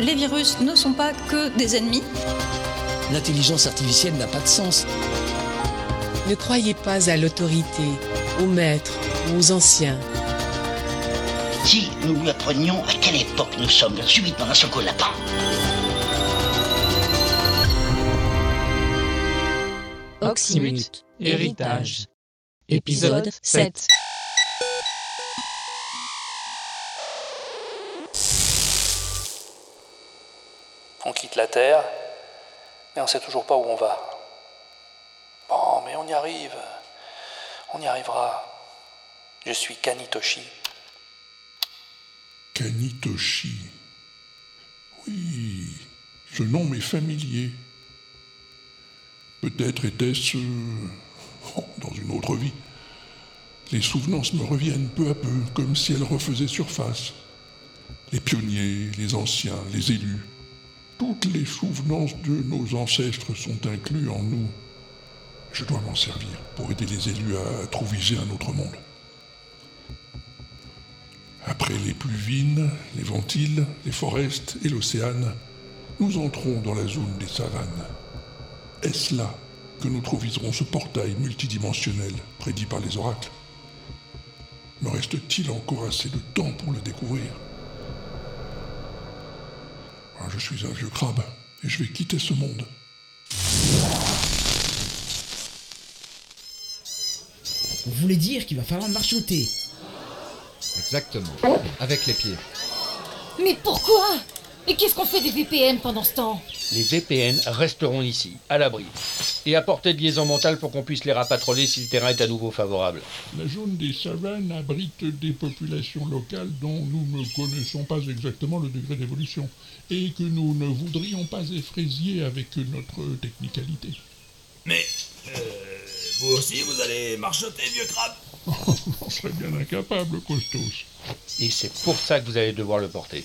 Les virus ne sont pas que des ennemis. L'intelligence artificielle n'a pas de sens. Ne croyez pas à l'autorité, aux maîtres, aux anciens. Si nous lui apprenions à quelle époque nous sommes, subitement lapin. Oxymute, héritage. Épisode 7. On quitte la Terre, mais on sait toujours pas où on va. Bon, mais on y arrive. On y arrivera. Je suis Kanitoshi. Kanitoshi. Oui, ce nom m'est familier. Peut-être était-ce euh, dans une autre vie. Les souvenances me reviennent peu à peu, comme si elles refaisaient surface. Les pionniers, les anciens, les élus. Toutes les souvenances de nos ancêtres sont incluses en nous. Je dois m'en servir pour aider les élus à trouver un autre monde. Après les pluvines, les ventiles, les forestes et l'océan, nous entrons dans la zone des savanes. Est-ce là que nous trouverons ce portail multidimensionnel prédit par les oracles? Me reste-t-il encore assez de temps pour le découvrir? Je suis un vieux crabe et je vais quitter ce monde. Vous voulez dire qu'il va falloir marchoter Exactement. Avec les pieds. Mais pourquoi? Et qu'est-ce qu'on fait des VPN pendant ce temps? Les VPN resteront ici, à l'abri, et à portée de liaison mentale pour qu'on puisse les rapatroller si le terrain est à nouveau favorable. La zone des savanes abrite des populations locales dont nous ne connaissons pas exactement le degré d'évolution et que nous ne voudrions pas effrayer avec notre technicalité. Mais, euh, vous aussi, vous allez marchoter, vieux crabe On serait bien incapable, Costos. Et c'est pour ça que vous allez devoir le porter.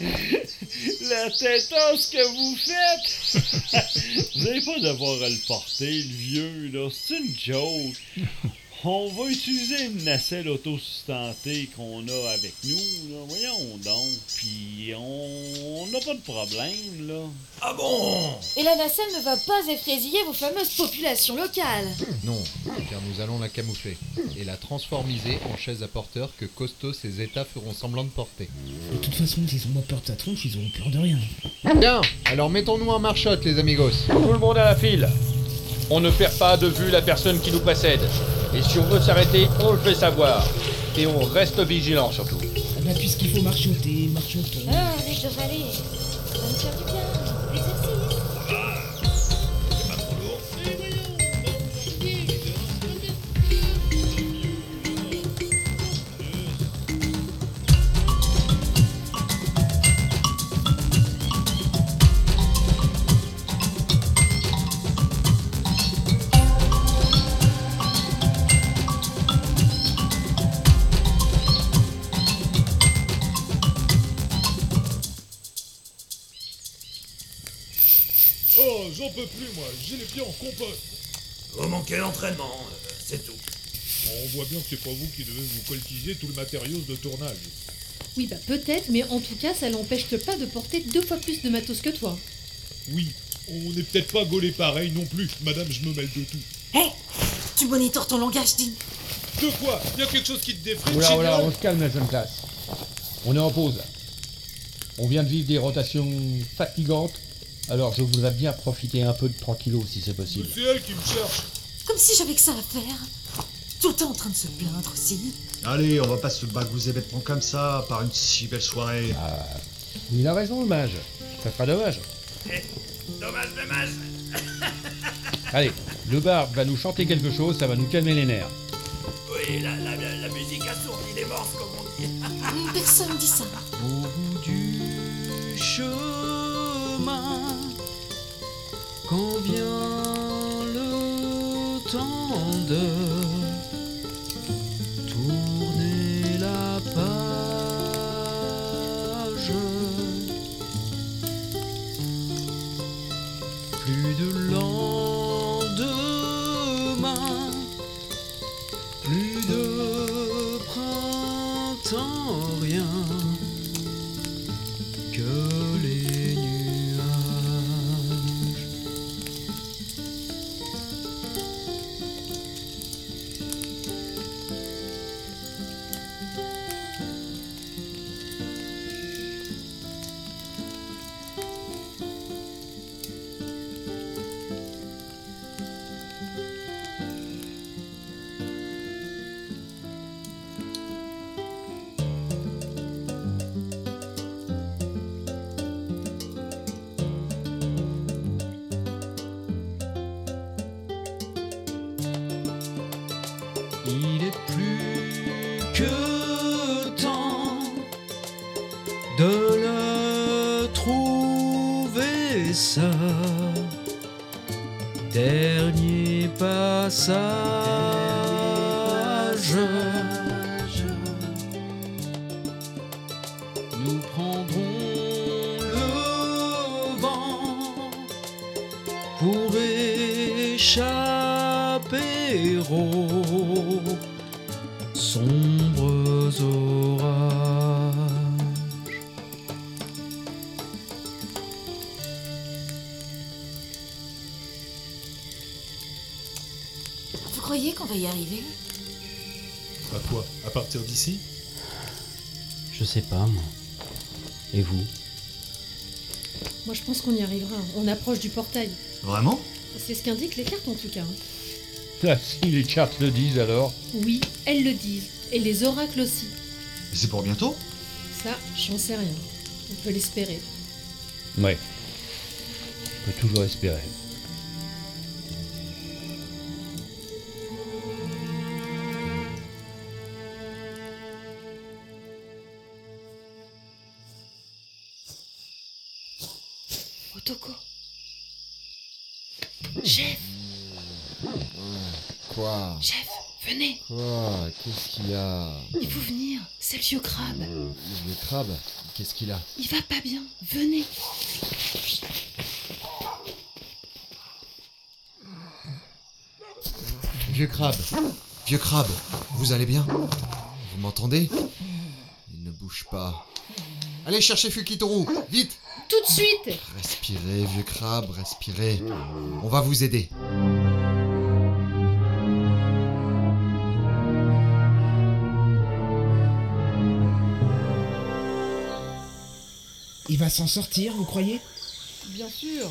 La tétance que vous faites! vous n'allez pas devoir à le porter, le vieux, là. C'est une joke. On va utiliser une nacelle autosustentée qu'on a avec nous, là. Voyons donc. Puis on n'a pas de problème, là. Ah bon? Et la nacelle ne va pas effrayer vos fameuses populations locales. Non, car nous allons la camoufler et la transformiser en chaise à porteur que Costos et Zeta feront semblant de porter. De toute façon, ont pas peur de ta tronche, ils auront peur de rien. Bien, alors mettons-nous en marchotte, les amigos. Tout le monde à la file. On ne perd pas de vue la personne qui nous précède. Et si on veut s'arrêter, on le fait savoir. Et on reste vigilant surtout. Ah bah, puisqu'il faut marchoter, marchotons. Ah, mais je devrais aller. Ça va me faire du bien. L'exercice. Oh, j'en peux plus, moi. J'ai les pieds en compote. Vous manquez d'entraînement, euh, c'est tout. Bon, on voit bien que c'est pas vous qui devez vous coltiser tout le matériau de tournage. Oui, bah peut-être, mais en tout cas, ça l'empêche pas de porter deux fois plus de matos que toi. Oui, on n'est peut-être pas gaulé pareil non plus. Madame, je me mêle de tout. Hé Tu monitores ton langage, dis De quoi? Il y a quelque chose qui te défraie, Oula, oula, on se calme la jeune classe. On est en pause. là. On vient de vivre des rotations fatigantes, alors je voudrais bien profiter un peu de tranquillo si c'est possible. C'est elle qui me cherche. Comme si j'avais que ça à faire. Tout le temps en train de se plaindre aussi. Allez, on va pas se bagouser bêtement comme ça par une si belle soirée. Ah, il a raison, le mage. Ça sera dommage. Dommage, dommage. Allez, le barbe va nous chanter quelque chose, ça va nous calmer les nerfs. Oui, la, la, la, la musique assourdit les morses, comme on dit. Personne dit ça. Quand Nous prendrons le vent pour échapper va y arriver À quoi? À partir d'ici? Je sais pas, moi. Et vous? Moi, je pense qu'on y arrivera. On approche du portail. Vraiment? C'est ce qu'indiquent les cartes en tout cas. hein. Ah, si les cartes le disent alors. Oui, elles le disent. Et les oracles aussi. Mais c'est pour bientôt? Ça, j'en sais rien. On peut l'espérer. Ouais. On peut toujours espérer. Chef, Quoi chef, venez. Quoi Qu'est-ce qu'il y a Il faut venir. C'est le vieux crabe. Le vieux crabe Qu'est-ce qu'il a Il va pas bien. Venez. Vieux crabe Vieux crabe Vous allez bien Vous m'entendez Il ne bouge pas. Allez chercher Fukitoru Vite Tout de suite. Respirez, vieux crabe, respirez. On va vous aider. Il va s'en sortir, vous croyez? Bien sûr.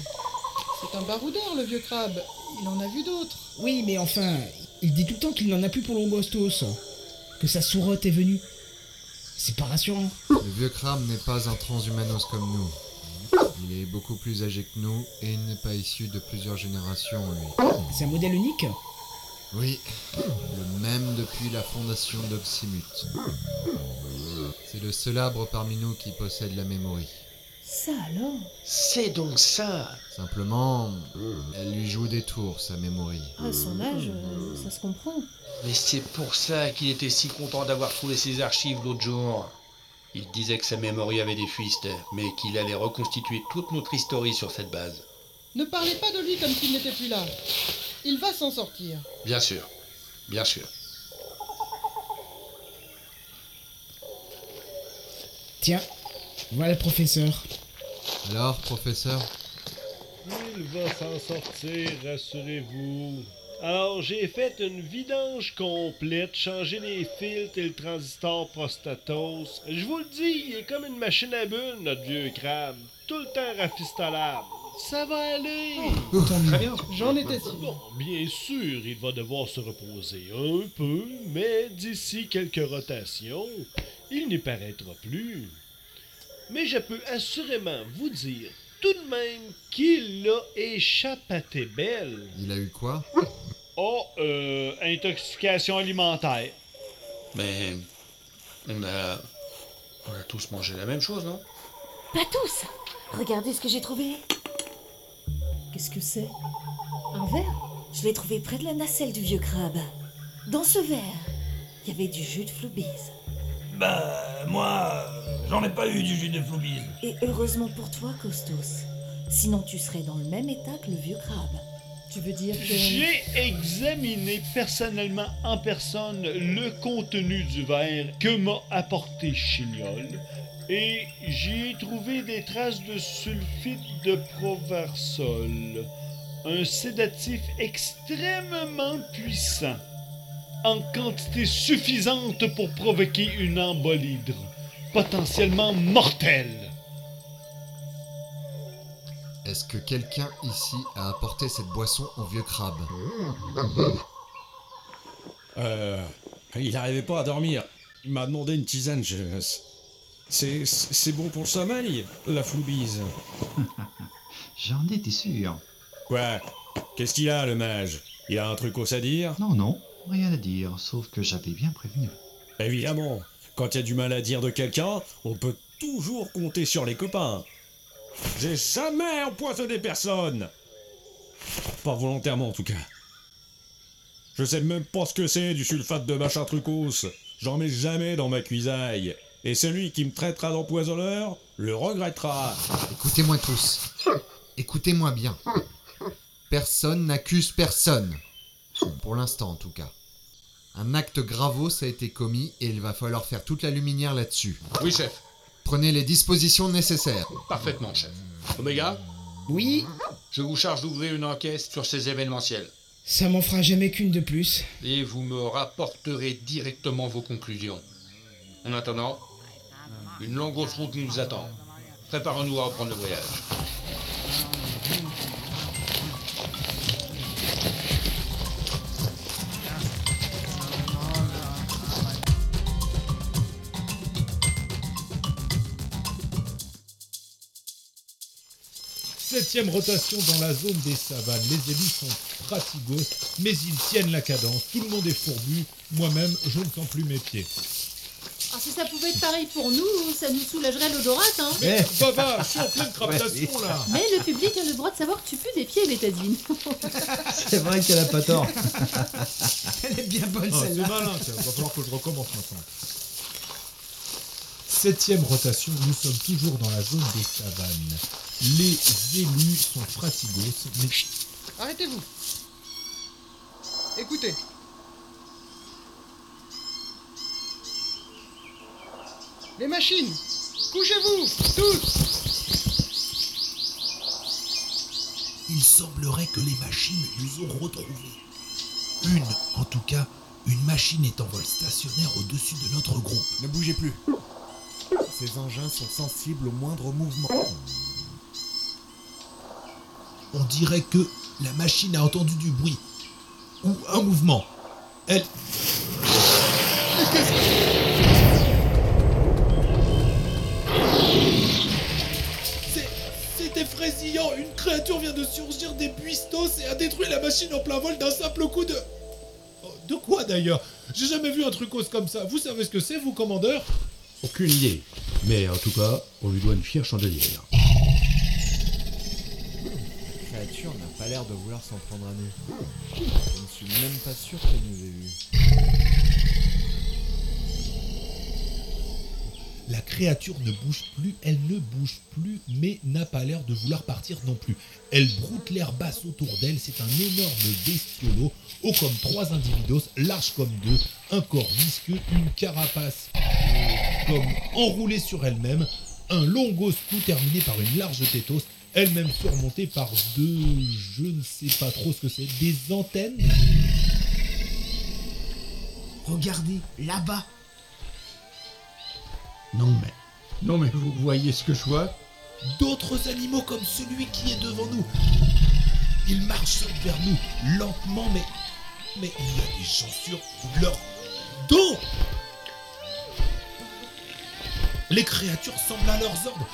C'est un baroudeur, le vieux crabe. Il en a vu d'autres. Oui, mais enfin, il dit tout le temps qu'il n'en a plus pour l'Ombostos. Que sa sourotte est venue. C'est pas rassurant. Le vieux crabe n'est pas un transhumanos comme nous. Il est beaucoup plus âgé que nous et il n'est pas issu de plusieurs générations, lui. C'est un modèle unique Oui, le même depuis la fondation d'Oxymut. C'est le seul arbre parmi nous qui possède la mémoire. Ça alors? C'est donc ça Simplement, elle lui joue des tours, sa mémoire. À son âge, euh, ça se comprend. Mais c'est pour ça qu'il était si content d'avoir trouvé ses archives l'autre jour. Il disait que sa mémoire avait des fuites, mais qu'il allait reconstituer toute notre histoire sur cette base. Ne parlez pas de lui comme s'il n'était plus là. Il va s'en sortir. Bien sûr, bien sûr. Tiens, voilà le professeur. Alors, professeur? Il va s'en sortir, rassurez-vous. Alors, j'ai fait une vidange complète, changé les filtres et le transistor prostatos. Je vous le dis, il est comme une machine à bulles, notre vieux crabe. Tout le temps rafistolable. Ça va aller. Bien. J'en étais sûr. Bon, bien sûr, il va devoir se reposer un peu, mais d'ici quelques rotations, il n'y paraîtra plus. Mais je peux assurément vous dire tout de même qu'il a échappé belle. Il a eu quoi? Oh, euh, intoxication alimentaire. Mais on a, on a tous mangé la même chose, non? Pas tous Regardez ce que j'ai trouvé. Qu'est-ce que c'est? Un verre Je l'ai trouvé près de la nacelle du vieux crabe. Dans ce verre, il y avait du jus de floubise. Bah, moi, euh, j'en ai pas eu du jus de floubise. Et heureusement pour toi, Costos. Sinon, tu serais dans le même état que le vieux crabe. Tu veux dire que... J'ai examiné personnellement en personne le contenu du verre que m'a apporté Chignol et j'y ai trouvé des traces de sulfite de proversol, un sédatif extrêmement puissant, en quantité suffisante pour provoquer une embolie potentiellement mortelle. Est-ce que quelqu'un ici a apporté cette boisson au vieux crabe? Euh. Il n'arrivait pas à dormir. Il m'a demandé une tisane, je... C'est. C'est bon pour le sommeil, la floubise. J'en étais sûr. Quoi? Qu'est-ce qu'il a, le mage? Il a un truc à dire Non, non, rien à dire, sauf que j'avais bien prévenu. Évidemment, quand il y a du mal à dire de quelqu'un, on peut toujours compter sur les copains. J'ai jamais empoisonné personne Pas volontairement en tout cas. Je sais même pas ce que c'est du sulfate de machin trucos. J'en mets jamais dans ma cuisaille. Et celui qui me traitera d'empoisonneur le regrettera. Écoutez-moi tous. Écoutez-moi bien. Personne n'accuse personne. Pour l'instant en tout cas. Un acte gravos a été commis et il va falloir faire toute la lumière là-dessus. Oui, chef. Prenez les dispositions nécessaires. Parfaitement, chef. Omega? Oui? Je vous charge d'ouvrir une enquête sur ces événementiels. Ça m'en fera jamais qu'une de plus. Et vous me rapporterez directement vos conclusions. En attendant, une longue route nous attend. Préparons-nous à reprendre le voyage. Septième rotation dans la zone des savanes. Les élus sont pratigos, mais ils tiennent la cadence. Tout le monde est fourbu. Moi-même, je ne sens plus mes pieds. Ah, si ça pouvait être pareil pour nous, ça nous soulagerait l'odorate, hein Mais Baba, je suis en pleine craptation là Mais le public a le droit de savoir que tu pues des pieds, Bétadine. C'est vrai qu'elle a pas tort. Elle est bien bonne Ah, C'est celle-là. malin, ça. Va falloir que je recommence maintenant. Septième rotation, nous sommes toujours dans la zone des savanes. Les élus sont pratigos, mais Arrêtez-vous. Écoutez. Les machines Couchez-vous Tous Il semblerait que les machines nous ont retrouvés. Une, en tout cas, une machine est en vol stationnaire au-dessus de notre groupe. Ne bougez plus. Ces engins sont sensibles au moindre mouvement. On dirait que la machine a entendu du bruit. Ou un mouvement. Elle... C'est... C'est effrayant Une créature vient de surgir des buistos et a détruit la machine en plein vol d'un simple coup de... De quoi d'ailleurs? J'ai jamais vu un trucos comme ça. Vous savez ce que c'est, vous, commandeur? Aucune idée. Mais en tout cas, on lui doit une fière chandelière. La créature n'a pas l'air de vouloir s'en prendre à nous. Je ne suis même pas sûr qu'elle nous ait vus. La créature ne bouge plus, elle ne bouge plus, mais n'a pas l'air de vouloir partir non plus. Elle broute l'air basse autour d'elle, c'est un énorme bestiolo, haut comme trois individos, large comme deux, un corps visqueux, une carapace comme enroulée sur elle-même, un long cou terminé par une large tétos, elle-même surmontée par deux, je ne sais pas trop ce que c'est, des antennes Regardez, là-bas. Non mais... Non mais vous voyez ce que je vois? D'autres animaux comme celui qui est devant nous. Ils marchent vers nous, lentement, mais. Mais il y a des gens sur leur dos Les créatures semblent à leurs ordres.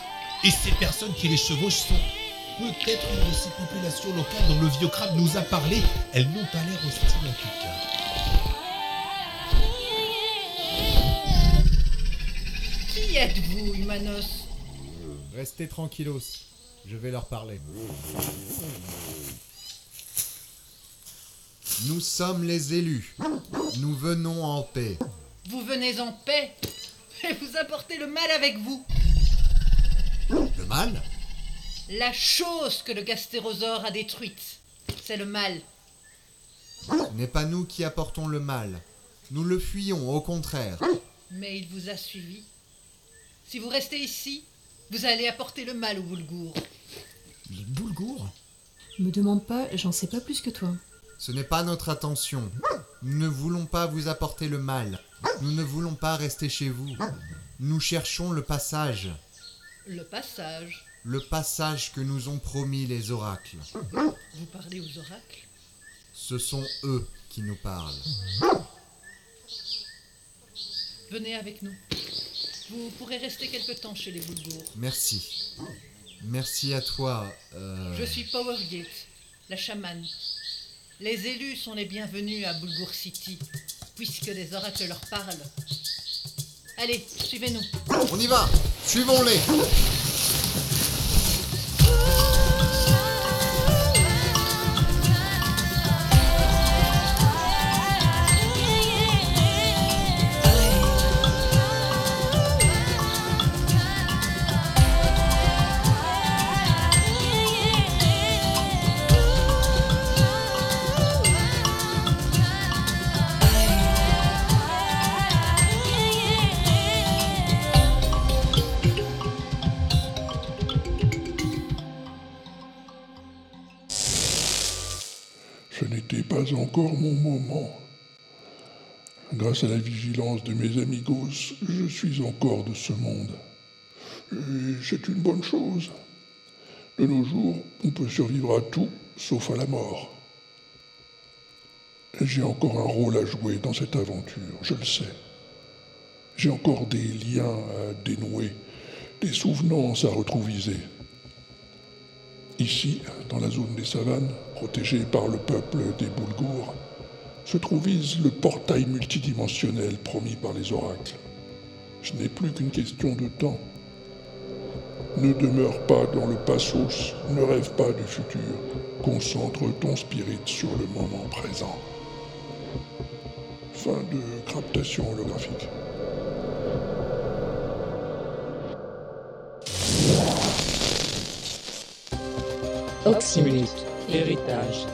Et ces personnes qui les chevauchent sont peut-être une de ces populations locales dont le vieux crabe nous a parlé. Elles n'ont pas l'air hostiles en tout cas. Qui êtes-vous, Humanos? Restez tranquillos. Je vais leur parler. Nous sommes les élus. Nous venons en paix. Vous venez en paix? Et vous apportez le mal avec vous. Le mal La chose que le gastérosaure a détruite, c'est le mal. Ce n'est pas nous qui apportons le mal. Nous le fuyons, au contraire. Mais il vous a suivi. Si vous restez ici, vous allez apporter le mal au boulgour. Les boulgours Me demande pas, j'en sais pas plus que toi. Ce n'est pas notre intention. Nous ne voulons pas vous apporter le mal. Nous ne voulons pas rester chez vous. Nous cherchons le passage. Le passage. Le passage que nous ont promis les oracles. Vous parlez aux oracles? Ce sont eux qui nous parlent. Venez avec nous. Vous pourrez rester quelque temps chez les boulgours. Merci. Merci à toi. euh, Je suis Powergate, la chamane. Les élus sont les bienvenus à Bulgur City, puisque les oracles leur parlent. Allez, suivez-nous. On y va Suivons-les mon moment. Grâce à la vigilance de mes amigos, je suis encore de ce monde. Et c'est une bonne chose. De nos jours, on peut survivre à tout, sauf à la mort. J'ai encore un rôle à jouer dans cette aventure, je le sais. J'ai encore des liens à dénouer, des souvenances à retrouviser. Ici, dans la zone des savanes, protégée par le peuple des Boulgours, se trouvise le portail multidimensionnel promis par les oracles. Ce n'est plus qu'une question de temps. Ne demeure pas dans le passos, ne rêve pas du futur. Concentre ton spirit sur le moment présent. Fin de captation holographique. Oxymute, héritage.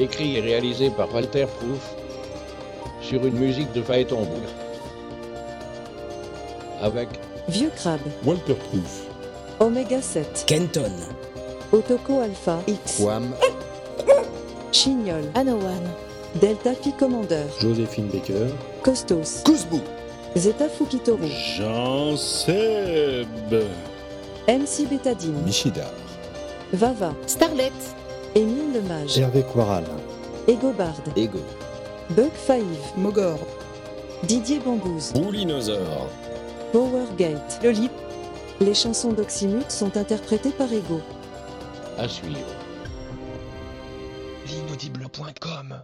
Écrit et réalisé par Walter Proof sur une musique de Phaéton Bourg. Avec Vieux crabe. Walter Proof. Oméga 7. Kenton. Otoko Alpha X. Quam. Chignol. Anowan. Delta Phi Commander. Joséphine Baker. Costos. Kouzbou. Zeta Fukitoru. Jean Seb. MC Bétadine. Michida. Vava. Starlet. Émile Lemage. Hervé Quaral. Égobard. Ego. Buck Five. Mogor. Didier Bambouze. Boulinosaure. Powergate. Lolip. Les chansons d'Oxymute sont interprétées par Ego. à suivre. L'inaudible.com